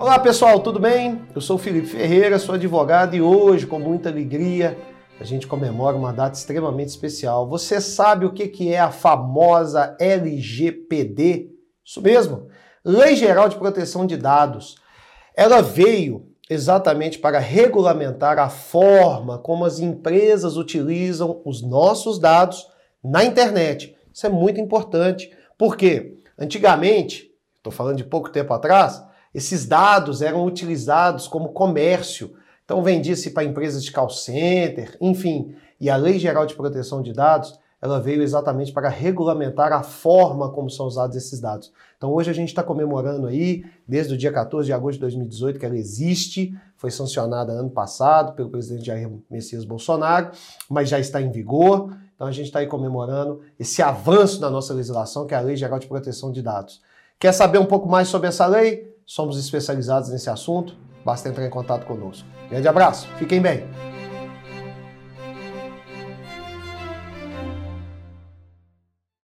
Olá pessoal, tudo bem? Eu sou Felipe Ferreira, sou advogado e hoje, com muita alegria, a gente comemora uma data extremamente especial. Você sabe o que é a famosa LGPD? Isso mesmo, Lei Geral de Proteção de Dados. Ela veio exatamente para regulamentar a forma como as empresas utilizam os nossos dados na internet. Isso é muito importante, porque antigamente, estou falando de pouco tempo atrás, esses dados eram utilizados como comércio. Então vendia-se para empresas de call center, enfim. E a Lei Geral de Proteção de Dados, ela veio exatamente para regulamentar a forma como são usados esses dados. Então hoje a gente está comemorando aí, desde o dia 14 de agosto de 2018, que ela existe, foi sancionada ano passado pelo presidente Jair Messias Bolsonaro, mas já está em vigor. Então a gente está aí comemorando esse avanço na nossa legislação, que é a Lei Geral de Proteção de Dados. Quer saber um pouco mais sobre essa lei? Somos especializados nesse assunto, basta entrar em contato conosco. Grande abraço, fiquem bem!